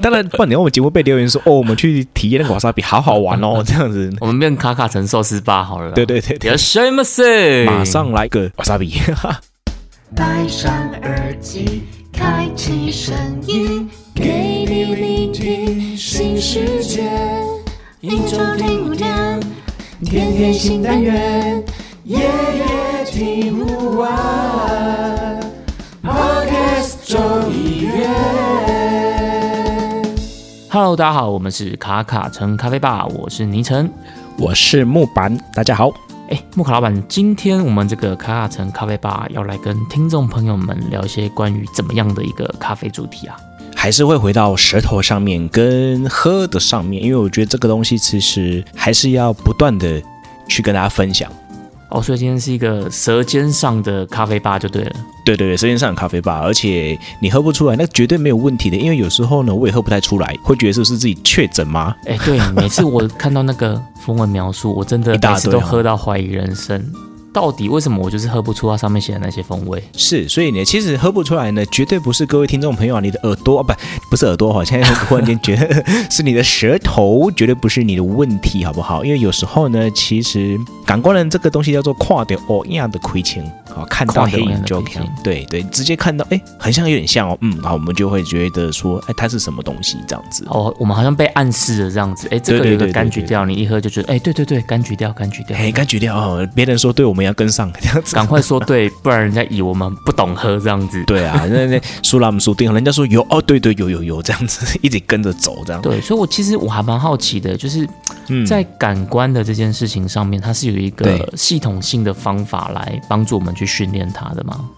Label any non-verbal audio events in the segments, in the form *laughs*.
当然，半年我们节目被留言说，哦，我们去体验那个瓦萨比，好好玩哦，*laughs* 这样子。我们变卡卡城寿司吧好了。对对对什么事？马上来个瓦萨比。*laughs* 戴上耳机，开启声音，给你聆听新世界。一周听五天，天天新单元，夜夜听不完。Hello，大家好，我们是卡卡城咖啡吧，我是倪晨。我是木板，大家好。哎，木卡老板，今天我们这个卡卡城咖啡吧要来跟听众朋友们聊一些关于怎么样的一个咖啡主题啊？还是会回到舌头上面跟喝的上面，因为我觉得这个东西其实还是要不断的去跟大家分享。哦，所以今天是一个舌尖上的咖啡吧就对了。对对对，舌尖上的咖啡吧，而且你喝不出来，那绝对没有问题的。因为有时候呢，我也喝不太出来，会觉得是不是自己确诊吗？哎，对，每次我看到那个 *laughs* 风文描述，我真的 *laughs* 每次都喝到怀疑人生。到底为什么我就是喝不出它上面写的那些风味？是，所以呢，其实喝不出来呢，绝对不是各位听众朋友啊，你的耳朵啊，不，不是耳朵哈，现在忽然间觉得是你的舌头，绝对不是你的问题，好不好？因为有时候呢，其实感官人这个东西叫做跨点哦样的亏情，好，看到黑影就看，对对，直接看到，哎，很像有点像哦，嗯，然后我们就会觉得说，哎，它是什么东西这样子？哦，我们好像被暗示了这样子。哎，这个有一个柑橘调，你一喝就觉得，哎，对对对，柑橘调，柑橘调。哎，柑橘调哦，别人说对，我们要跟上这样子，赶快说对，不然人家以为我们不懂喝这样子。*laughs* 对啊，那那苏拉姆苏定，人家说有哦，对对有有有这样子，*laughs* 一直跟着走这样。对，所以我其实我还蛮好奇的，就是嗯在感官的这件事情上面，它是有一个系统性的方法来帮助我们去训练它的吗？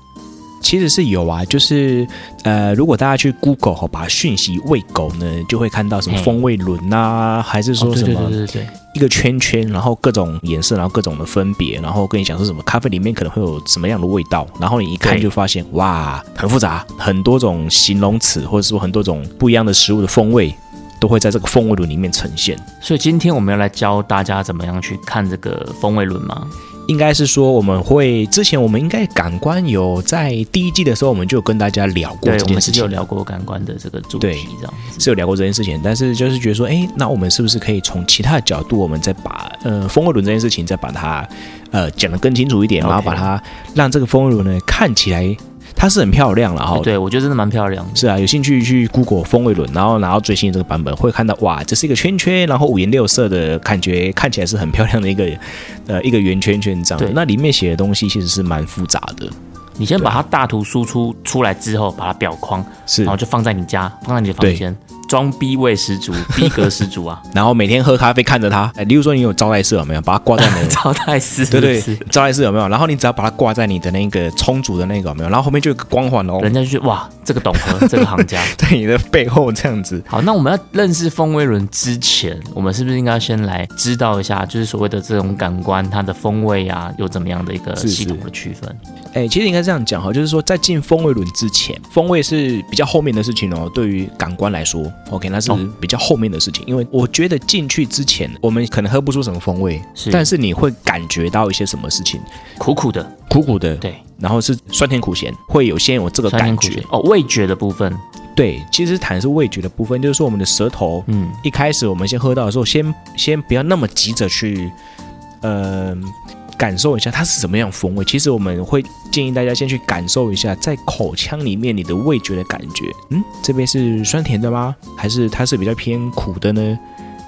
其实是有啊，就是呃，如果大家去 Google 哈，把讯息喂狗呢，就会看到什么风味轮呐、还是说什么对对对，一个圈圈，然后各种颜色，然后各种的分别，然后跟你讲是什么咖啡里面可能会有什么样的味道，然后你一看就发现哇，很复杂，很多种形容词，或者说很多种不一样的食物的风味，都会在这个风味轮里面呈现。所以今天我们要来教大家怎么样去看这个风味轮吗？应该是说我们会之前我们应该感官有在第一季的时候我们就跟大家聊过，这件事情我们之前有，聊过感官的这个主题，这样。是有聊过这件事情，但是就是觉得说，哎，那我们是不是可以从其他的角度，我们再把呃风火轮这件事情再把它呃讲得更清楚一点，然后把它让这个风火轮呢看起来它是很漂亮了哈。哎对，我觉得真的蛮漂亮的。是啊，有兴趣去 Google 风味轮，然后拿到最新的这个版本，会看到哇，这是一个圈圈，然后五颜六色的感觉，看起来是很漂亮的一个 *laughs* 呃一个圆圈圈这样子对。那里面写的东西其实是蛮复杂的，你先把它大图输出出来之后，把它裱框，是然后就放在你家，放在你的房间，装逼味十足，*laughs* 逼格十足啊！*laughs* 然后每天喝咖啡看着他，哎，例如说你有招待室有没有，把它挂在你的 *laughs* 招待室，对对招待室有没有？然后你只要把它挂在你的那个充足的那个有没有？然后后面就有个光环哦，人家就觉得哇，这个懂喝，这个行家。在你的背后这样子。好，那我们要认识风味轮之前，我们是不是应该先来知道一下，就是所谓的这种感官，它的风味啊，有怎么样的一个系统的区分？哎，其实应该这样讲哈，就是说在进风味轮之前，风味是比较后面的事情哦。对于感官来说，OK，那是哦比较后面的事情。因为我觉得进去之前，我们可能喝不出什么风味，是。但是你会感觉到一些什么事情，苦苦的，苦苦的，对，然后是酸甜苦咸，会有先有这个感觉。哦，味觉的部分，对，其实谈的是味觉的部分，就是说我们的舌头嗯，一开始我们先喝到的时候，先先不要那么急着去，呃，感受一下它是什么样风味。其实我们会建议大家先去感受一下，在口腔里面你的味觉的感觉。嗯，这边是酸甜的吗？还是它是比较偏苦的呢？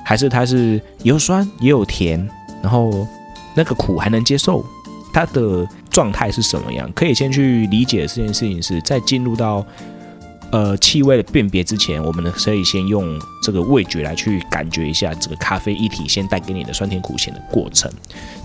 还是它是有酸也有甜，然后那个苦还能接受？它的状态是什么样？可以先去理解这件事情是在进入到呃气味的辨别之前，我们呢可以先用这个味觉来去感觉一下这个咖啡一体先带给你的酸甜苦咸的过程，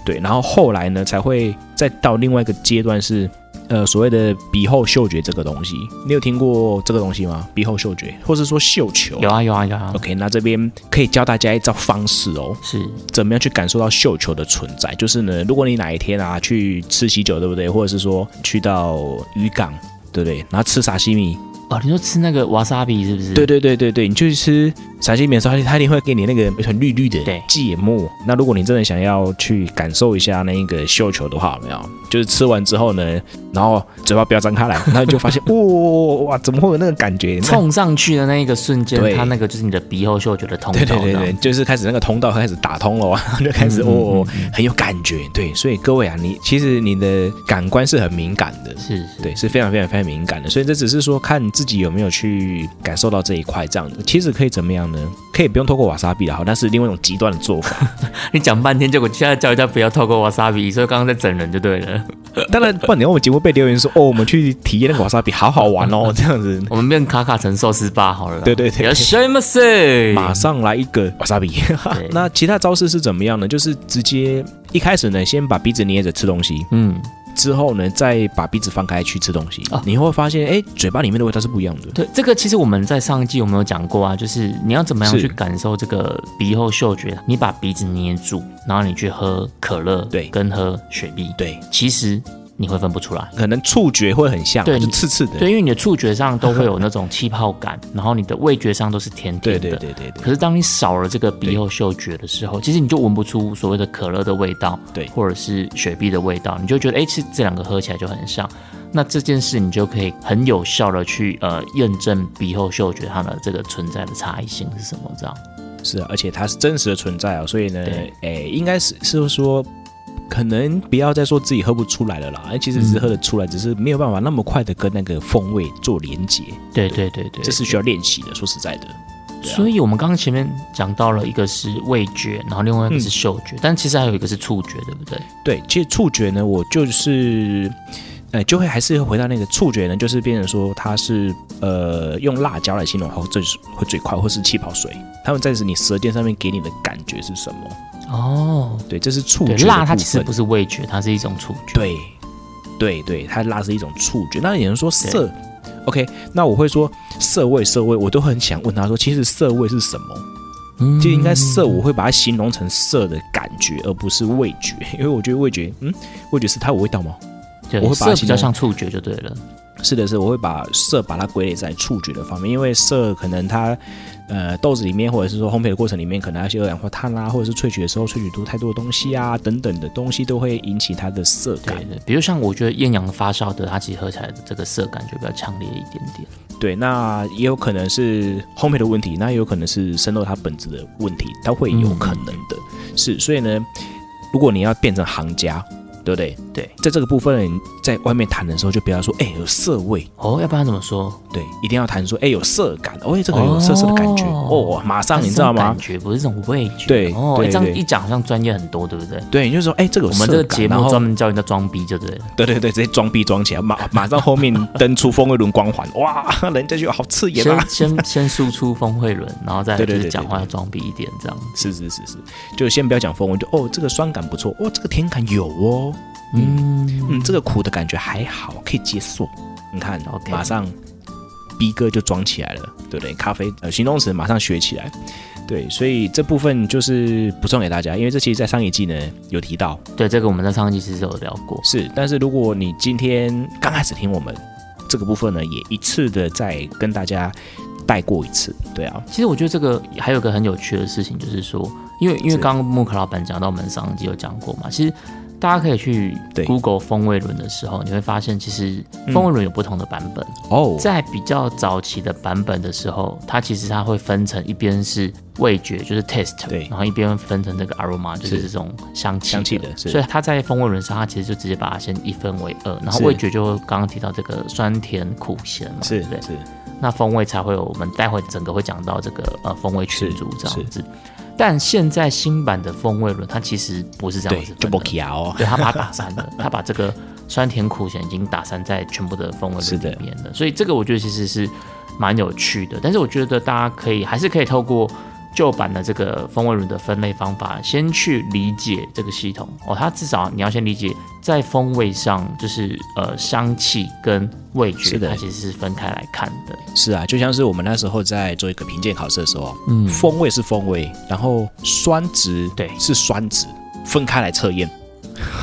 对，然后后来呢才会再到另外一个阶段是。呃，所谓的鼻后嗅觉这个东西，你有听过这个东西吗？鼻后嗅觉，或是说嗅球？有啊有啊有啊，OK，那这边可以教大家一招方式哦，是怎么样去感受到嗅球的存在？就是呢，如果你哪一天啊去吃喜酒，对不对？或者是说去到渔港，对不对？然后吃沙西米，哦，你说吃那个瓦萨比是不是？对对对对对，你去吃陕西米的时候，它一定会给你那个很绿绿的芥末。那如果你真的想要去感受一下那个绣球的话，有没有？就是吃完之后呢，然后嘴巴不要张开来，*laughs* 然后你就发现，哇哇，怎么会有那个感觉？冲上去的那一个瞬间对，它那个就是你的鼻后嗅觉的通道。对对对对，就是开始那个通道开始打通了，然后 *laughs* 就开始嗯哦很有感觉。对，所以各位啊，你其实你的感官是很敏感的。是是，对，是非常非常非常敏感的，所以这只是说看自己有没有去感受到这一块，这样子其实可以怎么样呢？可以不用透过瓦萨比的好，但是另外一种极端的做法。*laughs* 你讲半天，结果现在叫人家不要透过瓦萨比，所以刚刚在整人就对了。当然，不然你我们节目被留言说哦，我们去体验那个瓦萨比，好好玩哦，*laughs* 这样子，我们变卡卡城寿司吧好了啦。对对对有什么事？马上来一个瓦萨比。*laughs* 那其他招式是怎么样呢？就是直接一开始呢，先把鼻子捏着吃东西，嗯，之后呢，再把鼻子放开去吃东西哦，你会发现，哎，嘴巴里面的味道是不一样的。对，这个其实我们在上一季有没有讲过啊？就是你要怎么样去感受这个鼻后嗅觉？你把鼻子捏住，然后你去喝可乐，对跟喝雪碧，对，其实你会分不出来。可能触觉会很像，就对就刺刺的。对，因为你的触觉上都会有那种气泡感，然后你的味觉上都是甜甜的。对对对对可是当你少了这个鼻后嗅觉的时候，其实你就闻不出所谓的可乐的味道，对或者是雪碧的味道，你就觉得哎，其实这两个喝起来就很像。那这件事你就可以很有效的去呃验证鼻后嗅觉它的这个存在的差异性是什么，这样。是啊，而且它是真实的存在啊，所以呢对，诶，应该是是说，可能不要再说自己喝不出来了啦，哎其实只是喝得出来，只是没有办法那么快的跟那个风味做连接，对对对对，这是需要练习的。说实在的，啊所以我们刚刚前面讲到了一个是味觉，然后另外一个嗯是嗅觉，但其实还有一个是触觉，对不对？对，其实触觉呢，我就是。呃，就会还是会回到那个触觉呢，就是变成说它是呃用辣椒来形容，或这是会最快，或是气泡水，它们在你舌尖上面给你的感觉是什么？哦，对，这是触对，觉的辣它其实不是味觉，它是一种触觉。对，对对，它辣是一种触觉。那有人说色，OK，那我会说色味，色味，我都很想问他说，其实色味是什么？嗯就应该色，我会把它形容成色的感觉，而不是味觉，*laughs* 因为我觉得味觉，嗯，味觉是它有味道吗？对我会把比较像触觉就对了。是的，是，我会把色把它归类在触觉的方面，因为色可能它，呃，豆子里面或者是说烘焙的过程里面，可能那些二氧化碳啊，或者是萃取的时候萃取出太多的东西啊，等等的东西都会引起它的色感对。对，比如像我觉得艳阳发酵的，它其实喝起来的这个色感就比较强烈一点点。对，那也有可能是烘焙的问题，那也有可能是生豆它本质的问题，它会有可能的。是，所以呢，如果你要变成行家，对不对？对，在这个部分，你在外面谈的时候，就不要说，哎，有色味，哦，要不然怎么说？对，一定要谈说，哎，有色感，哦，哎这个有色色的感觉，哦哦，马上你知道吗感？觉不是这种味觉。对哦，这样一讲好像专业很多，对不对？对，你就说，哎，这个有我们这个节目专门教人家装逼就对了。对对对，直接装逼装起来，马 *laughs* 马上后面登出风味轮光环，哇，*laughs* 人家就好刺眼啊先！先先输出峰会轮，*laughs* 然后再就是讲话要装逼一点，这样。是是是是，就先不要讲风味，就哦，这个酸感不错，哦，这个甜感有哦，嗯嗯，这个苦的感觉还好，可以接受。你看 OK 马上逼哥就装起来了，对不对？咖啡呃形容词马上学起来，对，所以这部分就是补充给大家，因为这其实在上一季呢有提到，对，这个我们在上一季其实有聊过。是，但是如果你今天刚开始听我们这个部分呢，也一次的再跟大家带过一次，对啊，其实我觉得这个还有一个很有趣的事情，就是说，因为因为刚刚木克老板讲到，我们上一季有讲过嘛，其实大家可以去 Google 风味轮的时候，你会发现其实风味轮有不同的版本。哦，在比较早期的版本的时候，它其实它会分成一边是味觉，就是 taste，对。然后一边分成这个 aroma，就是是。这种香气香气的所以它在风味轮上，它其实就直接把它先一分为二，然后味觉就刚刚提到这个酸甜苦咸嘛，是不对？是。是那风味才会有我们待会整个会讲到这个呃风味群组这样子。但现在新版的风味轮，它其实不是这样子，就不的，起哦，对，它把它打散了，*laughs* 它把这个酸甜苦咸已经打散在全部的风味轮里面了。所以这个我觉得其实是蛮有趣的，但是我觉得大家可以还是可以透过旧版的这个风味轮的分类方法，先去理解这个系统哦。它至少你要先理解，在风味上就是呃香气跟味觉是，的它其实是分开来看的。是啊，就像是我们那时候在做一个评鉴考试的时候，嗯风味是风味，然后酸值对是酸值，分开来测验，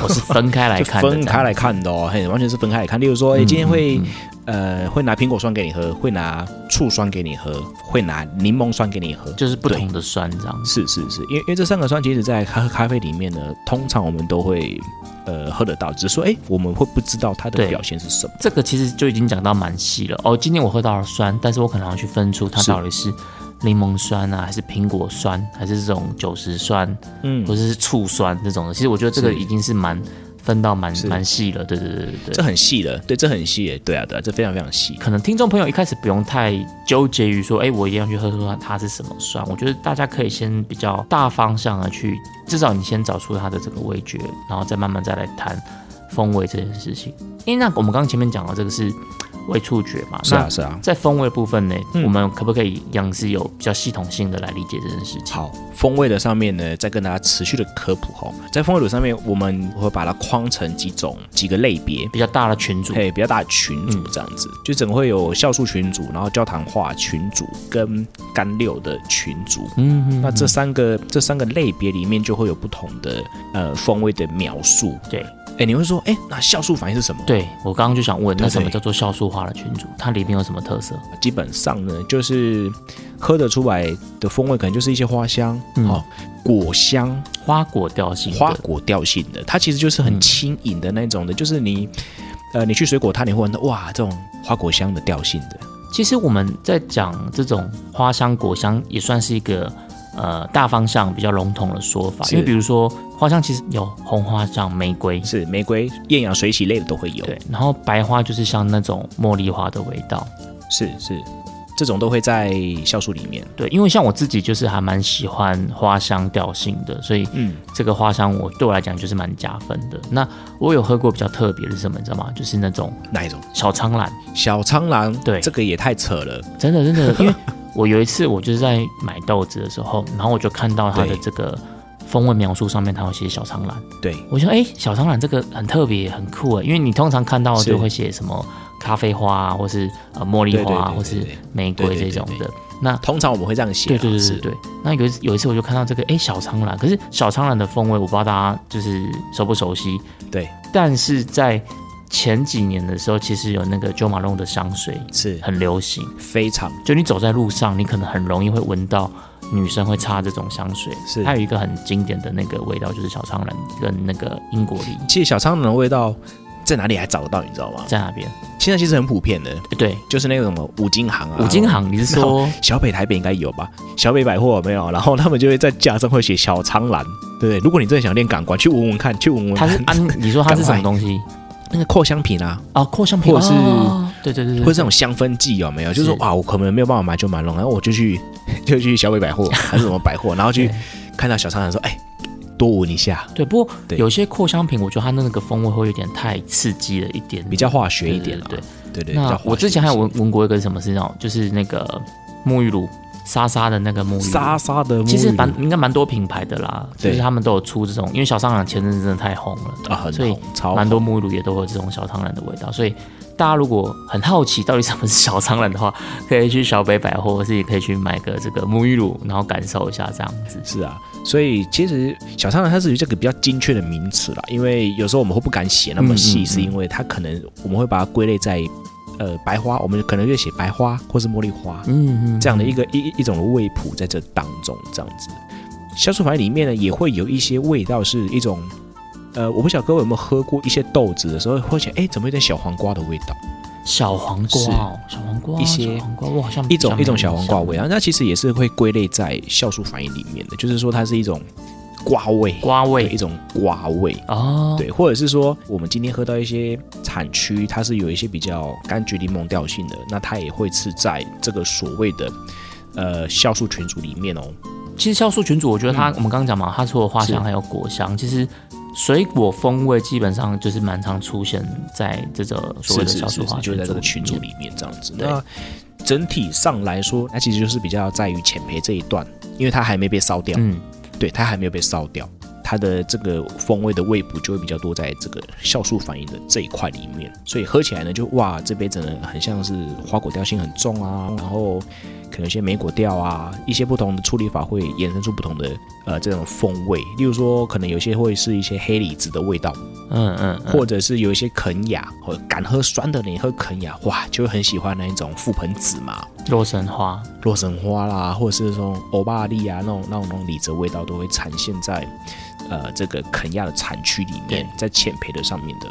我是分开来看的，*laughs* 分开来看的哦，嘿，完全是分开来看。例如说，哎，嗯今天会嗯呃会拿苹果酸给你喝，会拿醋酸给你喝，会拿柠檬酸给你喝，就是不同的酸这样。是是是，因为因为这三个酸其实在咖咖啡里面呢，通常我们都会呃喝得到，只是说哎我们会不知道它的表现是什么。这个其实就已经讲到蛮细了哦。今天我喝到了酸，但是我可能要去分出它到底是柠檬酸啊，还是苹果酸，还是这种酒石酸，嗯或者是醋酸这种的。其实我觉得这个已经是蛮分到蛮蛮细了。对对对对这。很细了，对，这很细耶，对啊对啊，这非常非常细。可能听众朋友一开始不用太纠结于说，哎，我一定要去喝出它是什么酸。我觉得大家可以先比较大方向的去，至少你先找出它的这个味觉，然后再慢慢再来谈风味这件事情。因为那我们刚刚前面讲到这个是味触觉嘛，是啊是啊。在风味部分呢，嗯我们可不可以一样是有比较系统性的来理解这件事情？好，风味的上面呢，再跟大家持续的科普哈。在风味组上面，我们会把它框成几种几个类别，比较大的群组，对，比较大的群组嗯这样子，就整个会有酵素群组，然后焦糖化群组跟干六的群组。嗯嗯，那这三个这三个类别里面就会有不同的呃风味的描述。对哎，你会说，哎，那酵素反应是什么？，对，我刚刚就想问，那什么叫做酵素化的群组？它里面有什么特色？基本上呢，就是喝得出来的风味，可能就是一些花香，嗯哦，果香，花果调性，花果调性的，它其实就是很嗯轻盈的那种的，就是你，呃，你去水果摊你会闻到哇，这种花果香的调性的，其实我们在讲这种花香、果香，也算是一个呃大方向比较笼统的说法。因为比如说花香其实有红花像玫瑰，是玫瑰、艳阳、水洗类的都会有，对，然后白花就是像那种茉莉花的味道。是是，这种都会在酵素里面，对，因为像我自己就是还蛮喜欢花香调性的，所以嗯，这个花香我对我来讲就是蛮加分的。那我有喝过比较特别的是什么，你知道吗？就是那种哪一种？小苍兰，小苍兰，对这个也太扯了，真的真的，因为我有一次我就是在买豆子的时候，然后我就看到它的这个风味描述上面它有写小苍兰，对，我说哎、小苍兰这个很特别很酷哎，因为你通常看到就会写什么咖啡花啊，或是呃茉莉花啊，或是玫瑰这种的。那通常我们会这样写啊，对对对是。对。对。那有一次有一次我就看到这个哎、小苍兰，可是小苍兰的风味我不知道大家就是熟不熟悉，对，但是在前几年的时候，其实有那个 Jo Malone 的香水是。很流行。非常。就你走在路上，你可能很容易会闻到女生会擦这种香水。是它有一个很经典的那个味道，就是小苍兰跟那个英国梨其实小苍兰的味道在哪里还找得到，你知道吗？在哪边。现在其实很普遍的，对，就是那个什么五金行啊，五金行，你是说小北台北应该有吧？小北百货有没有？然后他们就会在架上会写小苍兰，对不对？如果你真的想练感官，去闻闻看，去闻闻。它是安？你说它是什么东西？那个扩香品啊，哦，扩香品，或者是哦对对对对，或者这种香氛剂有没有？就是说是。哇，我可能没有办法买就买龙，然后我就去就去小北百货 *laughs* 还是什么百货，然后去看到小商人说，哎，多闻一下，对，不过有些扩香品，我觉得它那个风味会有点太刺激了一点，比较化学一点啊。对对对，那我之前还有闻闻过一个什么是那种，就是那个沐浴露，沙沙的那个沐浴露，沙沙的沐浴露，其实蛮应该蛮多品牌的啦，就对是他们都有出这种，因为小苍兰前阵子真的太红了，啊，很所以红，超蛮多沐浴露也都有这种小苍兰的味道，所以大家如果很好奇到底什么是小苍兰的话，*laughs* 可以去小北百货，或是也可以去买个这个沐浴露，然后感受一下这样子。是啊，所以其实小苍兰它是有这个比较精确的名词啦，因为有时候我们会不敢写那么细，嗯嗯嗯是因为它可能我们会把它归类在呃白花，我们可能就写白花或是茉莉花嗯嗯，这样的一个一一一种的味谱在这当中，这样子。酵素反应里面呢，也会有一些味道是一种。呃，我不晓得各位有没有喝过一些豆子的时候，会想，哎，怎么有点小黄瓜的味道？小黄瓜哦，小黄瓜，一些小黄瓜，我好像一种一种小黄瓜味，啊，那其实也是会归类在酵素反应里面的，就是说它是一种瓜味，瓜味一种瓜味。哦，对，或者是说，我们今天喝到一些产区，它是有一些比较柑橘柠檬调性的，那它也会是在这个所谓的呃酵素群组里面哦。其实酵素群组，我觉得它、嗯我们刚刚讲嘛，它除了花香是还有果香，其实水果风味基本上就是蛮常出现在这个所谓的是是是是，酵素化就在这个群组里面这样子。那整体上来说，那其实就是比较在于浅焙这一段，因为它还没被烧掉，嗯，对，它还没有被烧掉，它的这个风味的味补就会比较多在这个酵素反应的这一块里面，所以喝起来呢，就哇，这杯真的很像是花果调性很重啊，然后可能一些莓果调啊，一些不同的处理法会衍生出不同的呃这种风味。例如说，可能有些会是一些黑李子的味道，嗯嗯，嗯。或者是有一些肯雅，或者敢喝酸的你喝肯雅，哇，就会很喜欢那一种覆盆子嘛。洛神花，洛神花啦，或者是说欧巴利啊，那种那种那种李子味道都会产现在呃这个肯亚的产区里面，在浅培的上面的，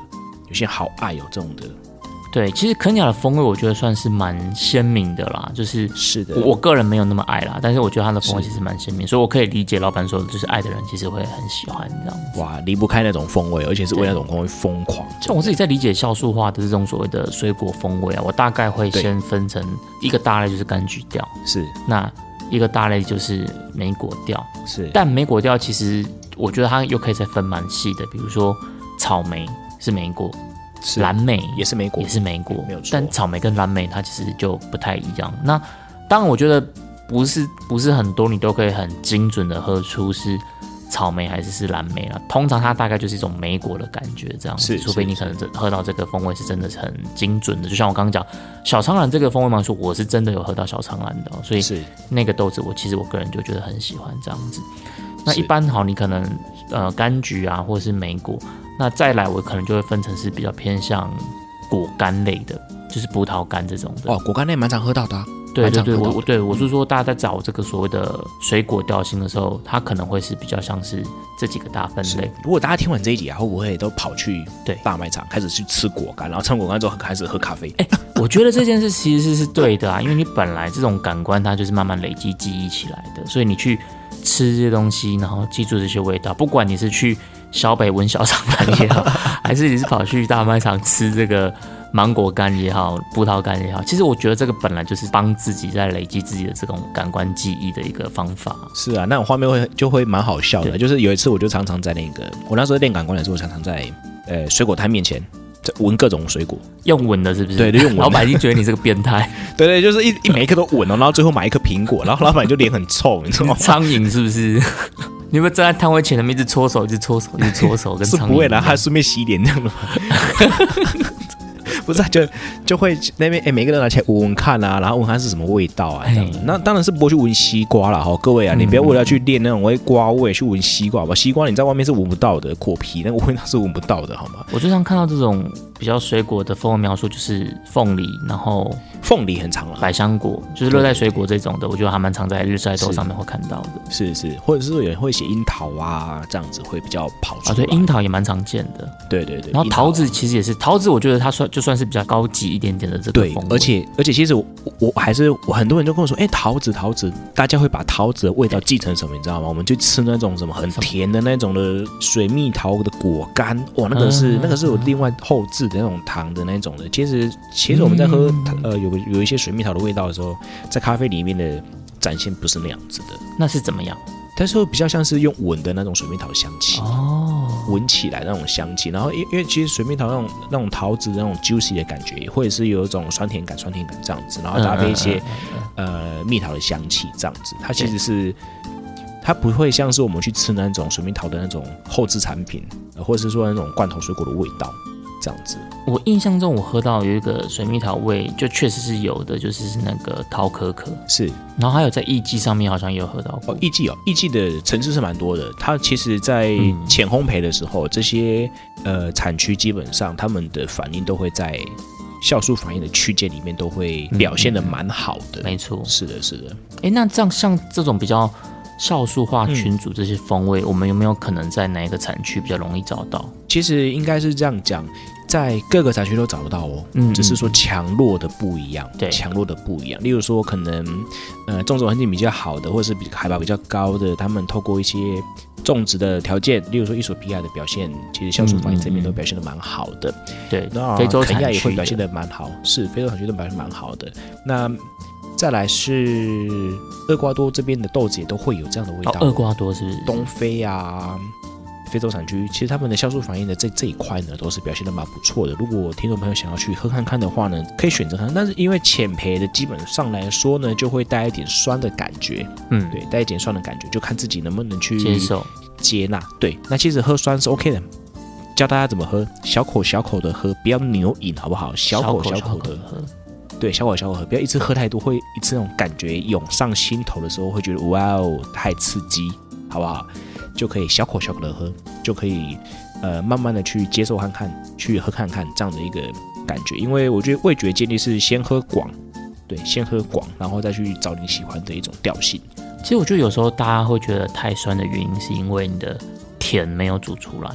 有些好爱有这种的，对，其实肯亚的风味我觉得算是蛮鲜明的啦，就是是的，我我个人没有那么爱啦，但是我觉得它的风味其实蛮鲜明，所以我可以理解老板说的，就是爱的人其实会很喜欢这样子。哇离不开那种风味，而且是为那种风味疯狂。像我自己在理解酵素化的这种所谓的水果风味啊，我大概会先分成一个大类就是柑橘调，是那一个大类就是莓果调，是，但莓果调其实我觉得它又可以再分蛮细的，比如说草莓是莓果，是蓝莓。也是莓果。也，是莓果。没有错，但草莓跟蓝莓它其实就不太一样。那当然，我觉得不是不是很多你都可以很精准的喝出是草莓还是是蓝莓了。通常它大概就是一种莓果的感觉这样。子，除非你可能这喝到这个风味是真的是很精准的。就像我刚刚讲小苍兰这个风味嘛，说我是真的有喝到小苍兰的哦、所以是。那个豆子我其实我个人就觉得很喜欢这样子。那一般好，你可能呃柑橘啊，或者是莓果，那再来我可能就会分成是比较偏向果干类的，就是葡萄干这种的。哦，果干类蛮常喝到的啊、对对对，我我对我是说，大家在找这个所谓的水果调性的时候，它可能会是比较像是这几个大分类。。如果大家听完这一集啊，会不会都跑去对大卖场开始去吃果干，然后吃完果干之后开始喝咖啡？哎、我觉得这件事其实是对的啊，因为你本来这种感官它就是慢慢累积记忆起来的，所以你去吃这些东西，然后记住这些味道，不管你是去小北闻小长兰也好，*laughs* 还是你是跑去大卖场吃这个芒果干也好，葡萄干也好，其实我觉得这个本来就是帮自己在累积自己的这种感官记忆的一个方法。是啊，那种画面会就会蛮好笑的。就是有一次，我就常常在那个我那时候练感官的时候，常常在呃水果摊面前在闻各种水果。用闻的是不是？对对用闻老板已经觉得你是个变态，*laughs* 对对，就是一一每一颗都闻哦，然后最后买一颗苹果，*laughs* 然后老板就脸很臭，你知道吗？苍蝇是不是？*laughs* 你有没有站在摊位前面一直搓手，一直搓手，一直搓手，跟是不会的，苍蝇一样还顺便洗脸这样的吗？*laughs* 不是啊，就就会那边哎，每个人拿起来闻闻看啊，然后闻看是什么味道啊，这样子。那当然是不会去闻西瓜了哈，各位啊，你不要为了去练那种味瓜味去闻西瓜吧，西瓜你在外面是闻不到的，果皮那个味道是闻不到的，好吗？我最常看到这种比较水果的风味描述，就是凤梨，然后凤梨很长了，百香果，就是热带水果这种的，我觉得还蛮常在日晒豆是上面会看到的。是是，或者是有人会写樱桃啊，这样子会比较跑出啊，来。对，樱桃也蛮常见的。对对对，然后桃子其实也是，桃子我觉得它算就算是比较高级一点点的这个对而且而且其实我我我还是我很多人就跟我说，哎，桃子桃子，大家会把桃子的味道记成什么，你知道吗？我们就吃那种什么很甜的那种的水蜜桃的果干，哇，那个是、嗯那个是有另外后置的那种糖的那种的。其实其实我们在喝、嗯呃有个有一些水蜜桃的味道的时候，在咖啡里面的展现不是那样子的，那是怎么样？但是会比较像是用闻的那种水蜜桃的香气。哦，闻起来那种香气，然后因因为其实水蜜桃那种那种桃子那种 juicy 的感觉，或者是有一种酸甜感、酸甜感这样子，然后搭配一些、呃蜜桃的香气这样子，它其实是它不会像是我们去吃那种水蜜桃的那种后置产品，呃或者是说那种罐头水果的味道这样子。我印象中我喝到有一个水蜜桃味，就确实是有的，就是是那个桃可可，是然后还有在艺妓上面好像也有喝到过哦，。艺妓哦，艺妓的层次是蛮多的。它其实，在嗯浅烘焙的时候，这些呃产区基本上他们的反应都会在酵素反应的区间里面都会表现的蛮好的。没错，是的，是的，哎，那这样像这种比较酵素化嗯群组这些风味，我们有没有可能在哪一个产区比较容易找到？其实应该是这样讲，在各个产区都找得到哦，嗯只是说强弱的不一样，对强弱的不一样。例如说，可能呃种植环境比较好的，或者是比海拔比较高的，他们透过一些种植的条件，例如说伊索比亚的表现，其实酵素反应这边都表现的蛮好的。对那，非洲产区也会表现的的蛮好，是非洲产区都表现蛮好的。那再来是厄瓜多这边的豆子也都会有这样的味道，，哦厄瓜多是？东非啊。非洲产区其实他们的酵素反应的这这一块呢，都是表现的蛮不错的。如果听众朋友想要去喝看看的话呢，可以选择看。但是因为浅焙的基本上来说呢，就会带一点酸的感觉，嗯，对，带一点酸的感觉，就看自己能不能去接受。接纳。对，那其实喝酸是 OK 的，教大家怎么喝，小口小口的喝，不要牛饮，好不好？小口小口的，喝。对，小口小口喝，不要一次喝太多，会一次那种感觉涌上心头的时候，会觉得哇哦，太刺激，好不好？就可以小口小口的喝，就可以呃慢慢的去接受看看，去喝看看这样的一个感觉。因为我觉得味觉建立是先喝广，对，先喝广，然后再去找你喜欢的一种调性。其实我觉得有时候大家会觉得太酸的原因，是因为你的甜没有煮出来。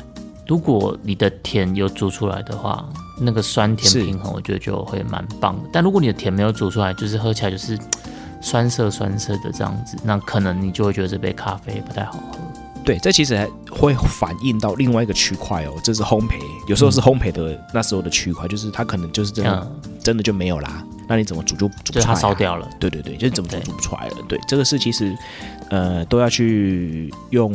如果你的甜有煮出来的话，那个酸甜平衡，我觉得就会蛮棒的。但如果你的甜没有煮出来，就是喝起来就是 *tsk* 酸涩酸涩的这样子，那可能你就会觉得这杯咖啡不太好喝。对，这其实还会反映到另外一个区块哦，这是烘焙，有时候是烘焙的那时候的区块，就是它可能就是真的、嗯，真的就没有啦，那你怎么煮就煮不出来、啊。烧掉了。对对对，就是怎么煮对煮不出来了。对，这个是其实呃都要去用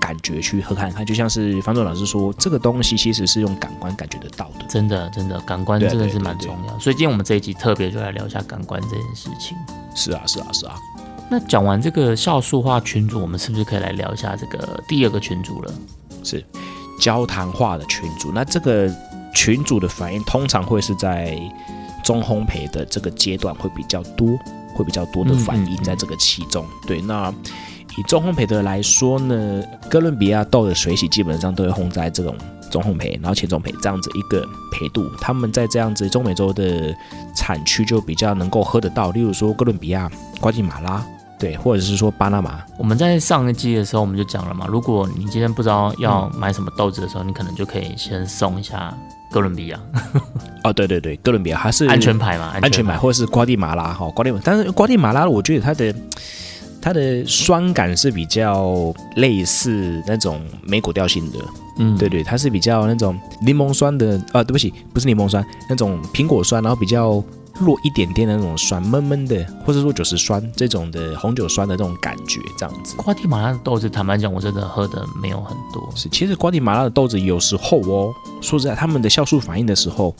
感觉去喝看看，就像是方舟老师说，这个东西其实是用感官感觉得到的。真的，真的，感官真的是蛮重要。所以今天我们这一集特别就来聊一下感官这件事情。是啊，是啊，是啊。那讲完这个酵素化群组，我们是不是可以来聊一下这个第二个群组了？是焦糖化的群组，那这个群组的反应通常会是在中烘焙的这个阶段会比较多，会比较多的反应在这个其中。对，那以中烘焙的来说呢，哥伦比亚豆的水洗基本上都会烘在这种中烘焙，然后前中焙这样子一个焙度，他们在这样子中美洲的产区就比较能够喝得到，例如说哥伦比亚、瓜地马拉，对，或者是说巴拿马，我们在上一季的时候我们就讲了嘛，如果你今天不知道要买什么豆子的时候，你可能就可以先送一下哥伦比亚哦，*laughs* 对对对，哥伦比亚它是安全牌嘛，安全牌，或者是瓜地马拉哈，瓜地马，但是瓜地马拉我觉得它的它的酸感是比较类似那种莓果调性的，嗯，对对，它是比较那种柠檬酸的，啊，对不起，不是柠檬酸，那种苹果酸，然后比较弱一点点的那种酸，闷闷的，或者说就是酸这种的红酒酸的这种感觉，这样子。瓜地马拉的豆子，坦白讲，我真的喝的没有很多。是，其实瓜地马拉的豆子有时候哦，说实在，他们的酵素反应的时候，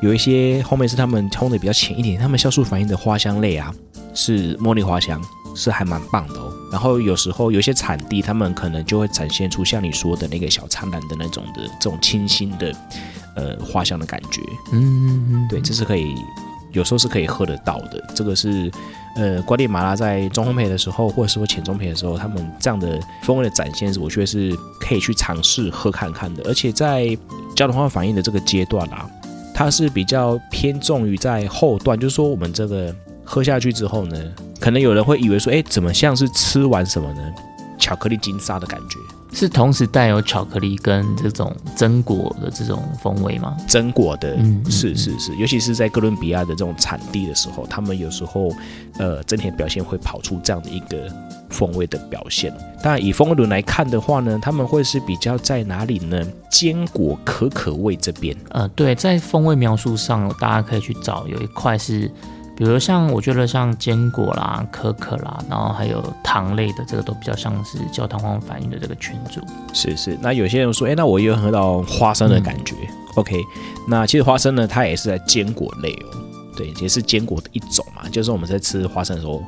有一些后面是他们冲的比较浅一点，他们酵素反应的花香类啊，是茉莉花香，是还蛮棒的哦。然后有时候有些产地，他们可能就会展现出像你说的那个小苍兰的那种的这种清新的呃花香的感觉。嗯嗯嗯，对，这是可以，有时候是可以喝得到的。这个是，呃，瓜地马拉在中烘焙的时候，或者说浅中焙的时候，他们这样的风味的展现，我觉得是可以去尝试喝看看的。而且在焦糖化反应的这个阶段啊，它是比较偏重于在后段，就是说我们这个喝下去之后呢，可能有人会以为说，哎，怎么像是吃完什么呢？巧克力金沙的感觉，是同时带有巧克力跟这种榛果的这种风味吗？榛果的，嗯嗯是是是，尤其是在哥伦比亚的这种产地的时候，他们有时候呃整体的表现会跑出这样的一个风味的表现。当然，以风味轮来看的话呢，他们会是比较在哪里呢？坚果可可味这边，呃，对，在风味描述上，大家可以去找有一块是，比如像我觉得像坚果啦、可可啦，然后还有糖类的，这个都比较像是焦糖化反应的这个群组。是是。那有些人说，哎，那我也有喝到花生的感觉。OK，那其实花生呢，它也是在坚果类哦，对，也是坚果的一种嘛。就是我们在吃花生的时候，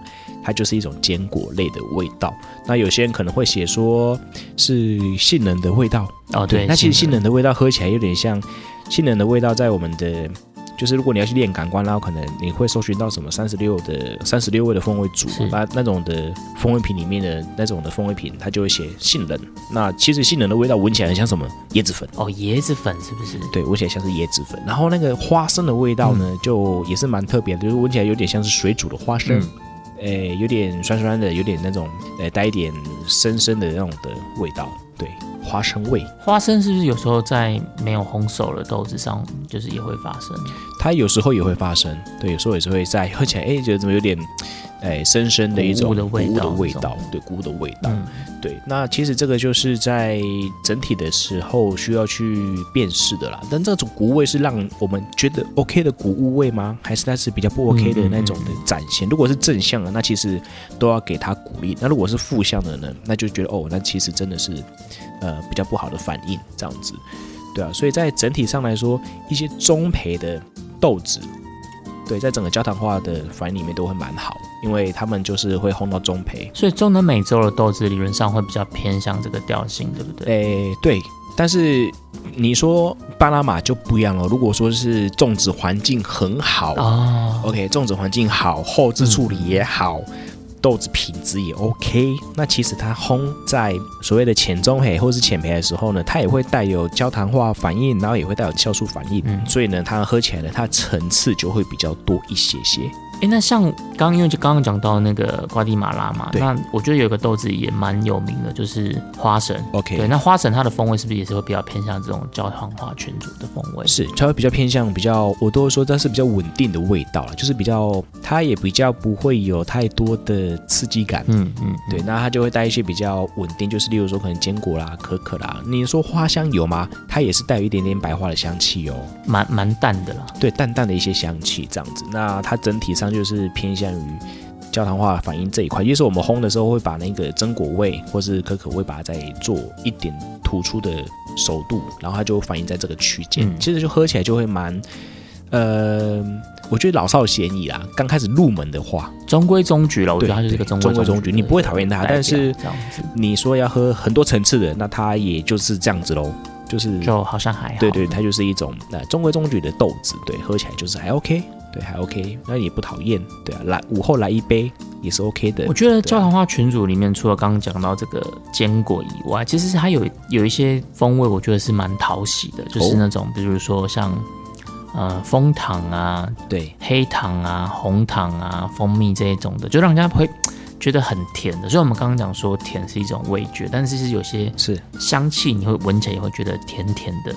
它就是一种坚果类的味道。那有些人可能会写说是杏仁的味道。哦，对，那其实杏杏仁的味道喝起来有点像杏仁的味道，在我们的就是如果你要去练感官，然后可能你会搜寻到什么三十六的三十六味的风味组，那那种的风味瓶里面的那种的风味瓶，它就会写杏仁。那其实杏仁的味道闻起来很像什么椰子粉，哦，椰子粉是不是？对，闻起来像是椰子粉。然后那个花生的味道呢，就也是蛮特别的，就是闻起来有点像是水煮的花生。嗯诶，有点酸酸的，有点那种，诶，带一点深深的那种的味道，对，花生味。花生是不是有时候在没有烘熟的豆子上，就是也会发生？它有时候也会发生，对，有时候也是会在喝起来，哎，觉得怎么有点，哎，深深的一种谷的味道的味道，对，谷物的味道，嗯，对。那其实这个就是在整体的时候需要去辨识的啦。但这种谷味是让我们觉得 OK 的谷物味吗？还是它是比较不 OK 的那种的展现？如果是正向的，那其实都要给他鼓励；那如果是负向的呢，那就觉得哦，那其实真的是呃比较不好的反应，这样子。对啊，所以在整体上来说，一些中培的豆子，对，在整个焦糖化的反应里面都会蛮好，因为他们就是会烘到中培。所以中南美洲的豆子理论上会比较偏向这个调性，对不对？诶，对，但是你说巴拿马就不一样了。如果说是种植环境很好、哦，o k 种植环境好，后置处理也好，豆子品质也 OK，那其实它烘在所谓的浅中黑或是浅白的时候呢，它也会带有焦糖化反应，然后也会带有酵素反应，嗯所以呢，它喝起来呢，它层次就会比较多一些些。哎，那像刚刚因为就刚刚讲到那个瓜地马拉嘛，那我觉得有个豆子也蛮有名的，就是花神。OK，对，那花神它的风味是不是也是会比较偏向这种焦糖化群组的风味？是，它会比较偏向比较，我都会说它是比较稳定的味道了，就是比较，它也比较不会有太多的刺激感。嗯嗯，对，那它就会带一些比较稳定，就是例如说可能坚果啦、可可啦。你说花香有吗？它也是带有一点点白花的香气哦。蛮蛮淡的啦。对，淡淡的一些香气这样子。那它整体上就是偏向于焦糖化反应这一块，也就是我们烘的时候会把那个榛果味或是可可味把它再做一点突出的熟度，然后它就反映在这个区间。嗯其实就喝起来就会蛮，呃，我觉得老少咸宜啦。刚开始入门的话，中规中矩了，我觉得它就是一个中规中中矩你不会讨厌它但是你说要喝很多层次的，那它也就是这样子喽，就是就好像还好。对对，它就是一种呃中规中矩的豆子，对，喝起来就是还 OK，对，还 OK，那也不讨厌，对啊，来午后来一杯也是 OK 的我。觉得焦糖化群组里面，除了刚刚讲到这个坚果以外，其实它有有一些风味，我觉得是蛮讨喜的，就是哦那种比如说像呃枫糖啊、对，黑糖啊、红糖啊、蜂蜜这一种的，就让人家会觉得很甜的。所以我们刚刚讲说甜是一种味觉，但是是有些是香气你会闻起来也会觉得甜甜的，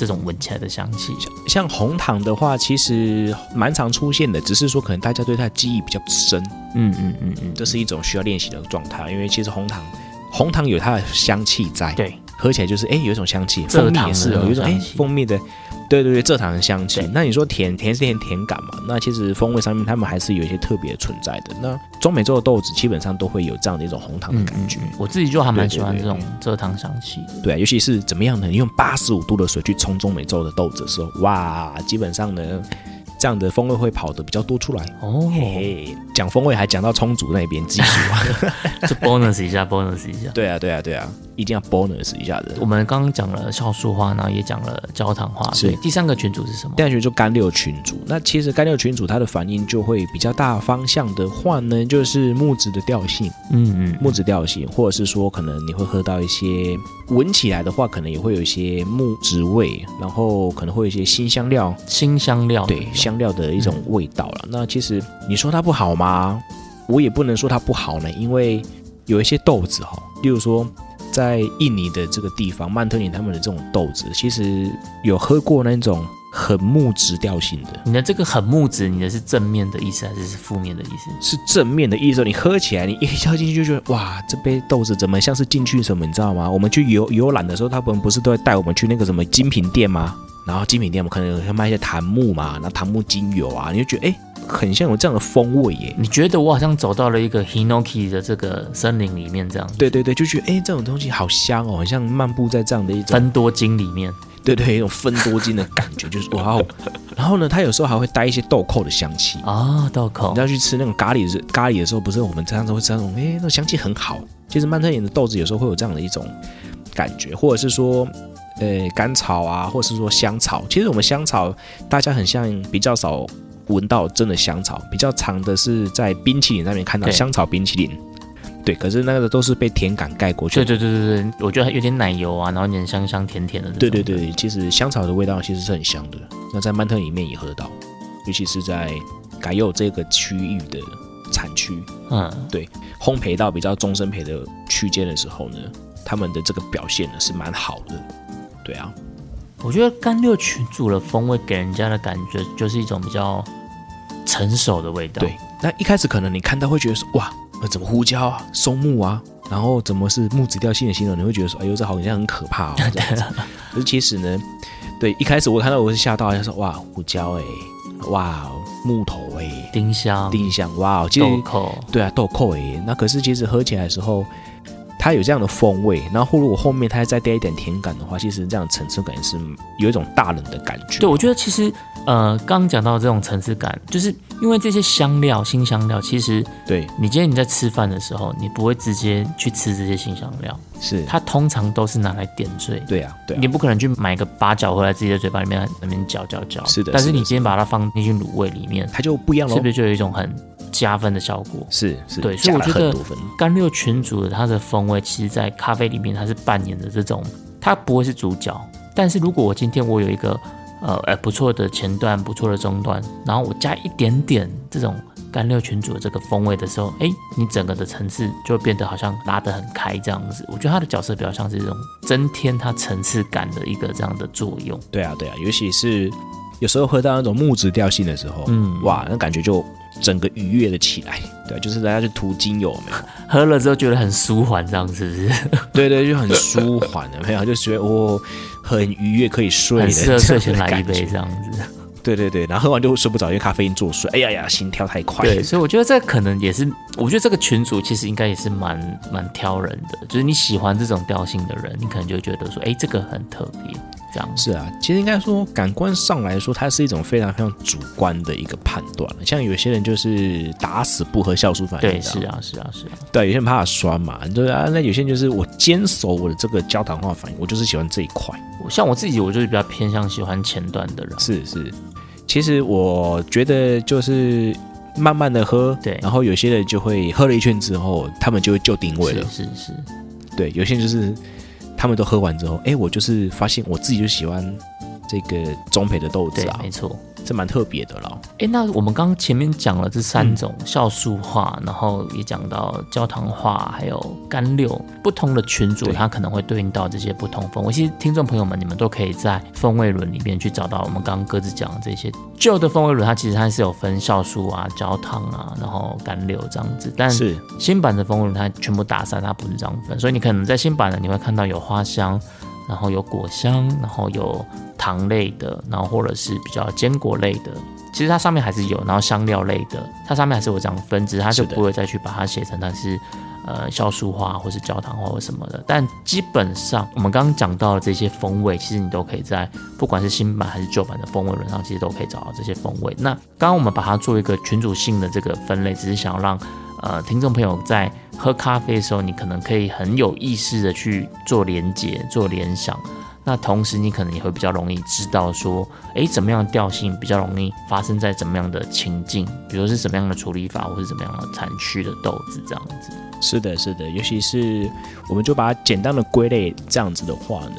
这种闻起来的香气。像红糖的话，其实蛮常出现的，只是说可能大家对它的记忆比较深，嗯嗯嗯嗯，这是一种需要练习的状态，因为其实红糖。红糖有它的香气在，对，喝起来就是哎有一种香气，蜂蜜也是有一种哎蜂蜜的，对对对，蔗糖的香气。那你说甜甜是甜甜感嘛？那其实风味上面他们还是有一些特别存在的。那中美洲的豆子基本上都会有这样的一种红糖的嗯感觉，我自己就还蛮喜欢这种蔗糖香气的。对啊，尤其是怎么样呢？你用八十五度的水去冲中美洲的豆子的时候，哇，基本上呢，这样的风味会跑的比较多出来。哦，嘿嘿，讲风味还讲到充足那边技术啊，就 *laughs* bonus 一下，bonus 一下。对啊，对啊，对啊，一定要 bonus 一下的。我们刚刚讲了酵素化，然后也讲了焦糖化，是对，第三个群组是什么？第二群就干六群组，那其实干六群组它的反应就会比较大方向的话呢，就是木质的调性，嗯嗯，木质调性，或者是说可能你会喝到一些闻起来的话，可能也会有一些木质味，然后可能会有一些新香料，新香料的对那种香料的一种味道了。那其实你说它不好吗？我也不能说它不好呢，因为有一些豆子哈，例如说在印尼的这个地方，曼特尼他们的这种豆子，其实有喝过那种很木质调性的。你的这个很木质，你的是正面的意思还是是负面的意思？是正面的意思，你喝起来，你一喝进去就觉得哇，这杯豆子怎么像是进去什么，你知道吗？我们去游游览的时候，他们不是都会带我们去那个什么精品店吗？然后精品店我们可能会卖一些檀木嘛，那檀木精油啊，你就觉得哎，很像有这样的风味耶。你觉得我好像走到了一个 Hinoki 的这个森林里面，这样对对对，就觉得哎，这种东西好香哦，很像漫步在这样的一种分多金里面，对对，一种分多金的感觉，就是哇哦。*laughs* 然后呢，它有时候还会带一些豆蔻的香气。啊，豆蔻你要去吃那种咖喱的咖喱的时候，不是我们这样子会吃那种，哎，那种香气很好。其实曼特宁的豆子有时候会有这样的一种感觉，或者是说，呃，甘草啊，或者是说香草。其实我们香草大家很像比较少闻到真的香草，比较常的是在冰淇淋上面看到香草冰淇淋。对，可是那个都是被甜感盖过去对。对对对对，我觉得有点奶油啊，然后有点香香甜甜的。对对，对，其实香草的味道其实是很香的。那在曼特里面也喝到，尤其是在改柚这个区域的产区，嗯，对烘焙到比较中深焙的区间的时候呢，他们的这个表现呢是蛮好的。对啊，我觉得干六群组的风味给人家的感觉就是一种比较成熟的味道。对，那一开始可能你看到会觉得说，哇，呃怎么胡椒啊、松木啊，然后怎么是木质调性的形容，你会觉得说，哎呦，这好像很可怕哦，*laughs* 这样子。可是其实呢，对，一开始我看到我是吓到，他说，哇，胡椒哎、哇，木头哎、丁香、丁香，哇，其实豆蔻，对啊，豆蔻诶。那可是其实喝起来的时候，它有这样的风味，然后如果后面它再带一点甜感的话，其实这样层次感是有一种大人的感觉。对，我觉得其实呃，刚刚讲到这种层次感，就是因为这些香料、新香料，其实对你今天你在吃饭的时候，你不会直接去吃这些新香料，是，它通常都是拿来点缀。对啊，对啊你，不可能去买个八角回来自己的嘴巴里面那边嚼嚼嚼。是的但是你今天把它放进去卤味里面，它就不一样了是不。是就有一种很加分的效果？是是，对所以我觉得。干六群主的它的风味，其实在咖啡里面它是扮演的这种，它不会是主角。但是如果我今天我有一个呃呃不错的前段，不错的中段，然后我加一点点这种干六群主的这个风味的时候，哎，你整个的层次就会变得好像拉得很开这样子。我觉得它的角色比较像是这种增添它层次感的一个这样的作用。对啊，对啊，尤其是有时候喝到那种木质调性的时候，嗯哇，那感觉就整个愉悦了起来。对，就是大家去涂精油有没有？喝了之后觉得很舒缓，这样是不是？*laughs* 对对，就很舒缓的没有？就觉得哦，很愉悦，可以睡的，很适合睡前来一杯这样子。对对对，然后喝完就睡不着，因为咖啡因作祟。哎呀呀，心跳太快。对，所以我觉得这可能也是，我觉得这个群主其实应该也是蛮蛮挑人的，就是你喜欢这种调性的人，你可能就会觉得说，哎，这个很特别，这样。是啊，其实应该说感官上来说，它是一种非常非常主观的一个判断了。像有些人就是打死不喝酵素反应是啊，是啊，是啊，对，有些人怕酸嘛，对啊。那有些人就是我坚守我的这个焦糖化反应，我就是喜欢这一块。我像我自己，我就是比较偏向喜欢前端的人。是是，其实我觉得就是慢慢的喝，对然后有些人就会喝了一圈之后，他们就会就定位了。是是是，对，有些人就是他们都喝完之后，哎，我就是发现我自己就喜欢这个中培的豆子，啊没，错。这蛮特别的了。哎，那我们刚刚前面讲了这嗯三种酵素化，然后也讲到焦糖化，还有干柳不同的群组，它可能会对应到这些不同风味。其实听众朋友们，你们都可以在风味轮里面去找到我们刚刚各自讲的这些旧的风味轮，它其实它是有分酵素啊、焦糖啊，然后干柳这样子。但是新版的风味轮它全部打散，它不是这样分，所以你可能在新版的你会看到有花香，然后有果香，然后有糖类的，然后或者是比较坚果类的。其实它上面还是有，然后香料类的，它上面还是有这样分，只是它就不会再去把它写成它是呃酵素化或是焦糖化或什么的。但基本上我们刚刚讲到的这些风味，其实你都可以在不管是新版还是旧版的风味轮上，其实都可以找到这些风味。那刚刚我们把它做一个群组性的这个分类，只是想要让呃听众朋友在喝咖啡的时候，你可能可以很有意识的去做连接、做联想。那同时，你可能也会比较容易知道说，诶，怎么样的调性比较容易发生在怎么样的情境，比如是什么样的处理法，或是怎么样的产区的豆子这样子。是的，是的，尤其是我们就把它简单的归类这样子的话呢，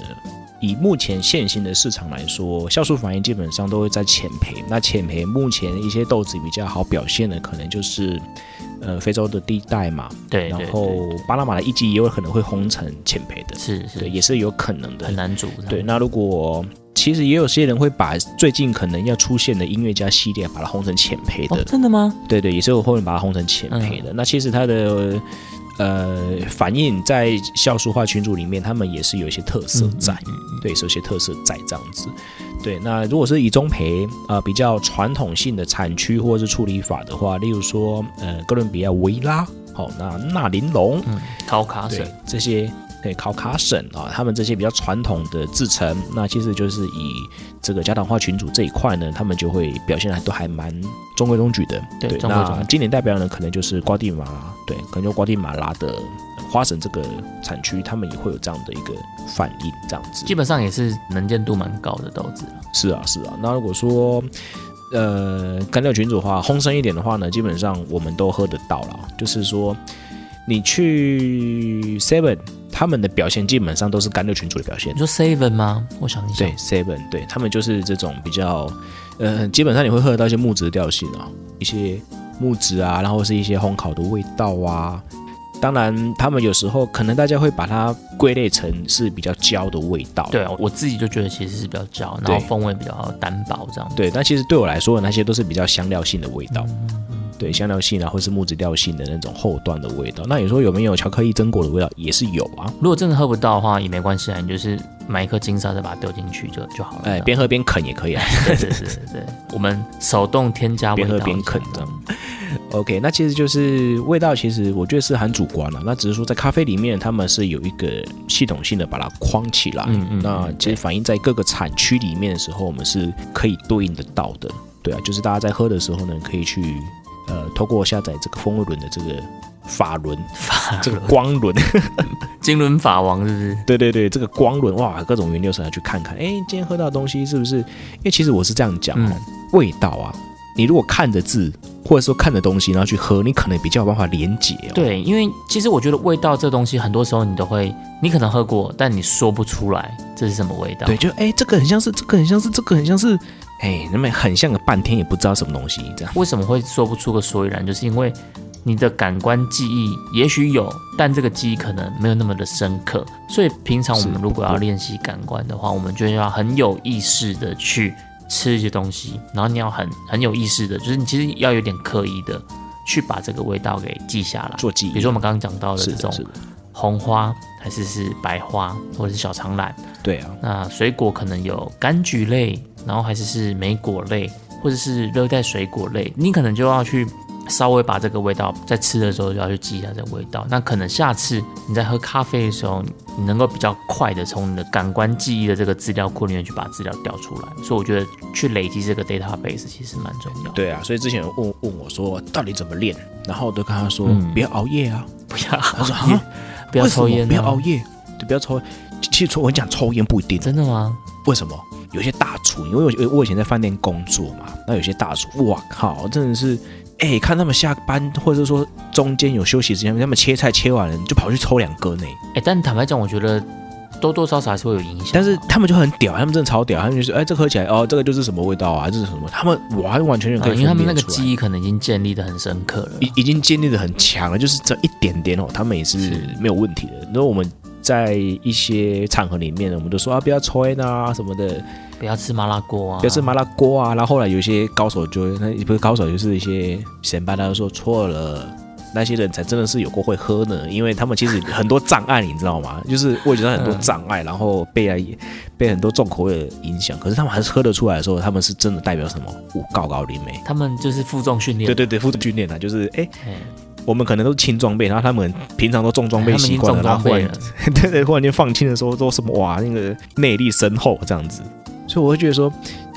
以目前现行的市场来说，酵素反应基本上都会在浅培。那浅培目前一些豆子比较好表现的，可能就是呃非洲的地带嘛，对，对然后巴拿马的一季也有可能会烘成浅培的，是是对，也是有可能的很。难煮。对，那如果其实也有些人会把最近可能要出现的音乐家系列，把它烘成浅培的，哦，真的吗？对对，也是有后面把它烘成浅培的。那其实它的呃反映在校书画群组里面，他们也是有一些特色在，嗯嗯对，是有一些特色在这样子。对，那如果是以中培呃比较传统性的产区或者是处理法的话，例如说呃哥伦比亚维拉，好、那纳林龙，嗯，考卡对省，这些对考卡省啊，他们这些比较传统的制成，那其实就是以这个加糖化群组这一块呢，他们就会表现的都还蛮中规中矩的。对中规中矩那今年代表呢，可能就是瓜地马拉，对，可能就瓜地马拉的花神这个产区，他们也会有这样的一个反应，这样子。基本上也是能见度蛮高的豆子了。是啊，是啊。那如果说呃干料群组的话，轰声一点的话呢，基本上我们都喝得到了。就是说，你去 Seven，他们的表现基本上都是干热群组的表现你。说 seven 吗？我想一下，对 Seven，对他们就是这种比较，呃，基本上你会喝得到一些木质的调性啊，一些木质啊，然后是一些烘烤的味道啊。当然，他们有时候可能大家会把它归类成是比较焦的味道。对啊，我自己就觉得其实是比较焦，然后风味比较单薄这样子。对，但其实对我来说，那些都是比较香料性的味道。嗯对，香料性啊，或是木质调性的那种后段的味道。那你说有没有巧克力榛果的味道？也是有啊。如果真的喝不到的话，也没关系啊，你就是买一颗金沙再把它丢进去就就好了。哎，边喝边啃也可以啊。*laughs* 对对对对对，我们手动添加味道，边喝边啃这样。OK，那其实就是味道，其实我觉得是很主观了。那只是说在咖啡里面，他们是有一个系统性的把它框起来。嗯嗯那其实反映在各个产区里面的时候，我们是可以对应得到的。对啊，就是大家在喝的时候呢，可以去呃，透过下载这个风味轮的这个法轮，法这个光轮，*laughs* 金轮法王是不是？对对对，这个光轮哇，各种原料上来去看看，哎，今天喝到的东西是不是？因为其实我是这样讲哦，味道啊，你如果看着字或者说看着东西，然后去喝，你可能比较有办法连结哦。对，因为其实我觉得味道这东西，很多时候你都会，你可能喝过，但你说不出来这是什么味道。对，就哎，这个很像是，这个很像是，这个很像是，哎，那么很像个半天也不知道什么东西这样。为什么会说不出个所以然？就是因为你的感官记忆也许有，但这个记忆可能没有那么的深刻。所以平常我们如果要练习感官的话，我们就要很有意识的去吃一些东西，然后你要很很有意识的，就是你其实要有点刻意的去把这个味道给记下来。做记忆，比如说我们刚刚讲到的这种红花，还是是白花，或者是小长兰。对啊，那水果可能有柑橘类，然后还是是莓果类，或者是热带水果类，你可能就要去稍微把这个味道在吃的时候就要去记一下这个味道。那可能下次你在喝咖啡的时候，你能够比较快的从你的感官记忆的这个资料库里面去把资料调出来。所以我觉得去累积这个 database 其实蛮重要的。对啊，所以之前有问问我说到底怎么练，然后我都跟他说、嗯不要熬夜啊，不要他说熬夜 *laughs* 啊，不要抽烟、啊，不要熬夜，对，不要抽。其实我跟你讲，抽烟不一定，真的吗？为什么？因为我我以前在饭店工作嘛，那有些大厨，哇靠，真的是，哎，看他们下班或者说中间有休息时间，他们切菜切完了就跑去抽两根呢。哎、但坦白讲，我觉得多多少少还是会有影响。但是他们就很屌，他们真的超屌，他们就是，哎，这喝起来，哦，这个就是什么味道啊，这是什么？他们完完全全可以啊因为他们那个记忆可能已经建立的很深刻了。已已经建立的很强了，就是这一点点哦，他们也是是没有问题的。然后我们在一些场合里面呢，我们都说啊，不要抽烟啊什么的，不要吃麻辣锅啊，不要吃麻辣锅啊。然后后来有一些高手就，那也不是高手，就是一些前辈，他就说错了。那些人才真的是有过会喝呢，因为他们其实很多障碍，你知道吗？就是味觉上很多障碍，然后被啊被很多重口味的影响，可是他们还是喝得出来的时候，他们是真的代表什么？五高高灵美。他们就是负重训练，对对对，负重训练啊，就是哎，哎我们可能都是轻装备，然后他们平常都重装备习惯了，重然后忽然装备了，*laughs* 对对，忽然间放轻的时候说什么哇，那个内力深厚这样子，所以我会觉得说，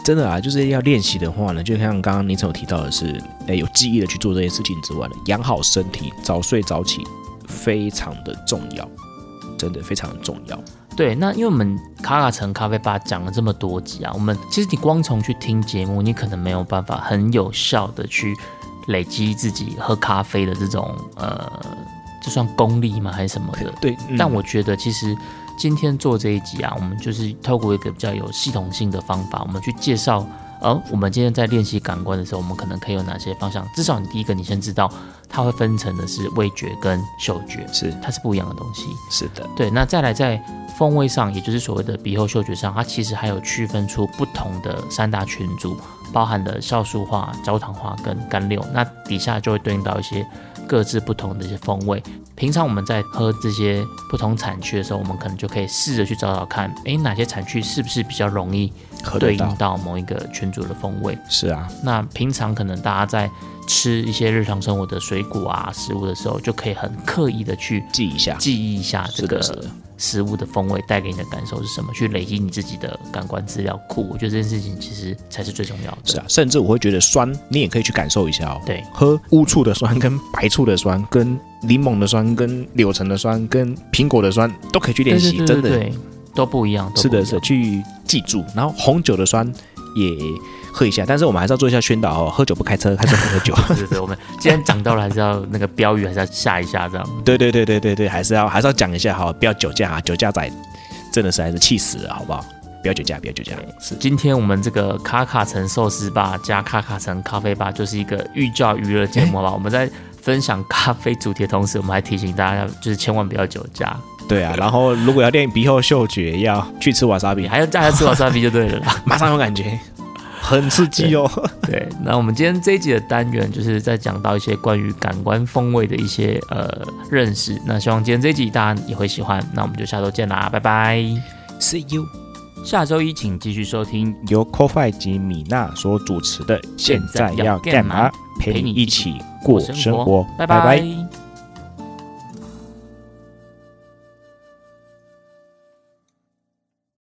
真的啊，就是要练习的话呢，就像刚刚尼晨有提到的是，哎，有记忆的去做这件事情之外呢，养好身体，早睡早起非常的重要，真的非常的重要。对，那因为我们卡卡城咖啡吧讲了这么多集啊，我们其实你光从去听节目，你可能没有办法很有效的去累积自己喝咖啡的这种呃，这算功力嘛？还是什么的？对，嗯但我觉得其实今天做这一集啊，我们就是透过一个比较有系统性的方法，我们去介绍，呃，我们今天在练习感官的时候，我们可能可以有哪些方向？至少你第一个，你先知道它会分成的是味觉跟嗅觉，是它是不一样的东西。是的，对，那再来在风味上，也就是所谓的鼻后嗅觉上，它其实还有区分出不同的三大群组，包含了酵素化、焦糖化跟干六。那底下就会对应到一些各自不同的一些风味。平常我们在喝这些不同产区的时候，我们可能就可以试着去找找看，诶，哪些产区是不是比较容易对应到，到某一个群组的风味？是啊，那平常可能大家在吃一些日常生活的水果啊食物的时候，就可以很刻意的去记一下，记忆一下这个食物的风味带给你的感受是什么，去累积你自己的感官资料库。我觉得这件事情其实才是最重要的。是啊，甚至我会觉得酸，你也可以去感受一下哦。对，喝乌醋的酸、跟白醋的酸、跟柠檬的酸、跟柳橙的酸、跟苹果的酸都可以去练习，对对真的对都不一样。是的，不一样是的去记住。然后红酒的酸也喝一下，但是我们还是要做一下宣导哦，喝酒不开车，开车不喝酒。对对对，我们既然讲到了，还是要那个标语还是要下一下这样。对对对对对对，还是要还是要讲一下哈，不要酒驾啊，酒驾仔真的是还是气死了，好不好？不要酒驾，不要酒驾，是今天我们这个卡卡城寿司吧加卡卡城咖啡吧，就是一个寓教娱乐节目吧。我们在分享咖啡主题的同时，我们还提醒大家，就是千万不要酒驾，对啊。然后如果要练鼻后嗅觉，要去吃瓦萨比，还要再来吃瓦萨比就对了啦。*laughs* 马上有感觉，很刺激哦。对，那我们今天这一集的单元就是在讲到一些关于感官风味的一些呃认识。那希望今天这一集大家也会喜欢。那我们就下周见啦，拜拜。See you。下周一请继续收听由 CoFi 及米娜所主持的《现在要干嘛》，陪你一起过生生活，拜拜拜拜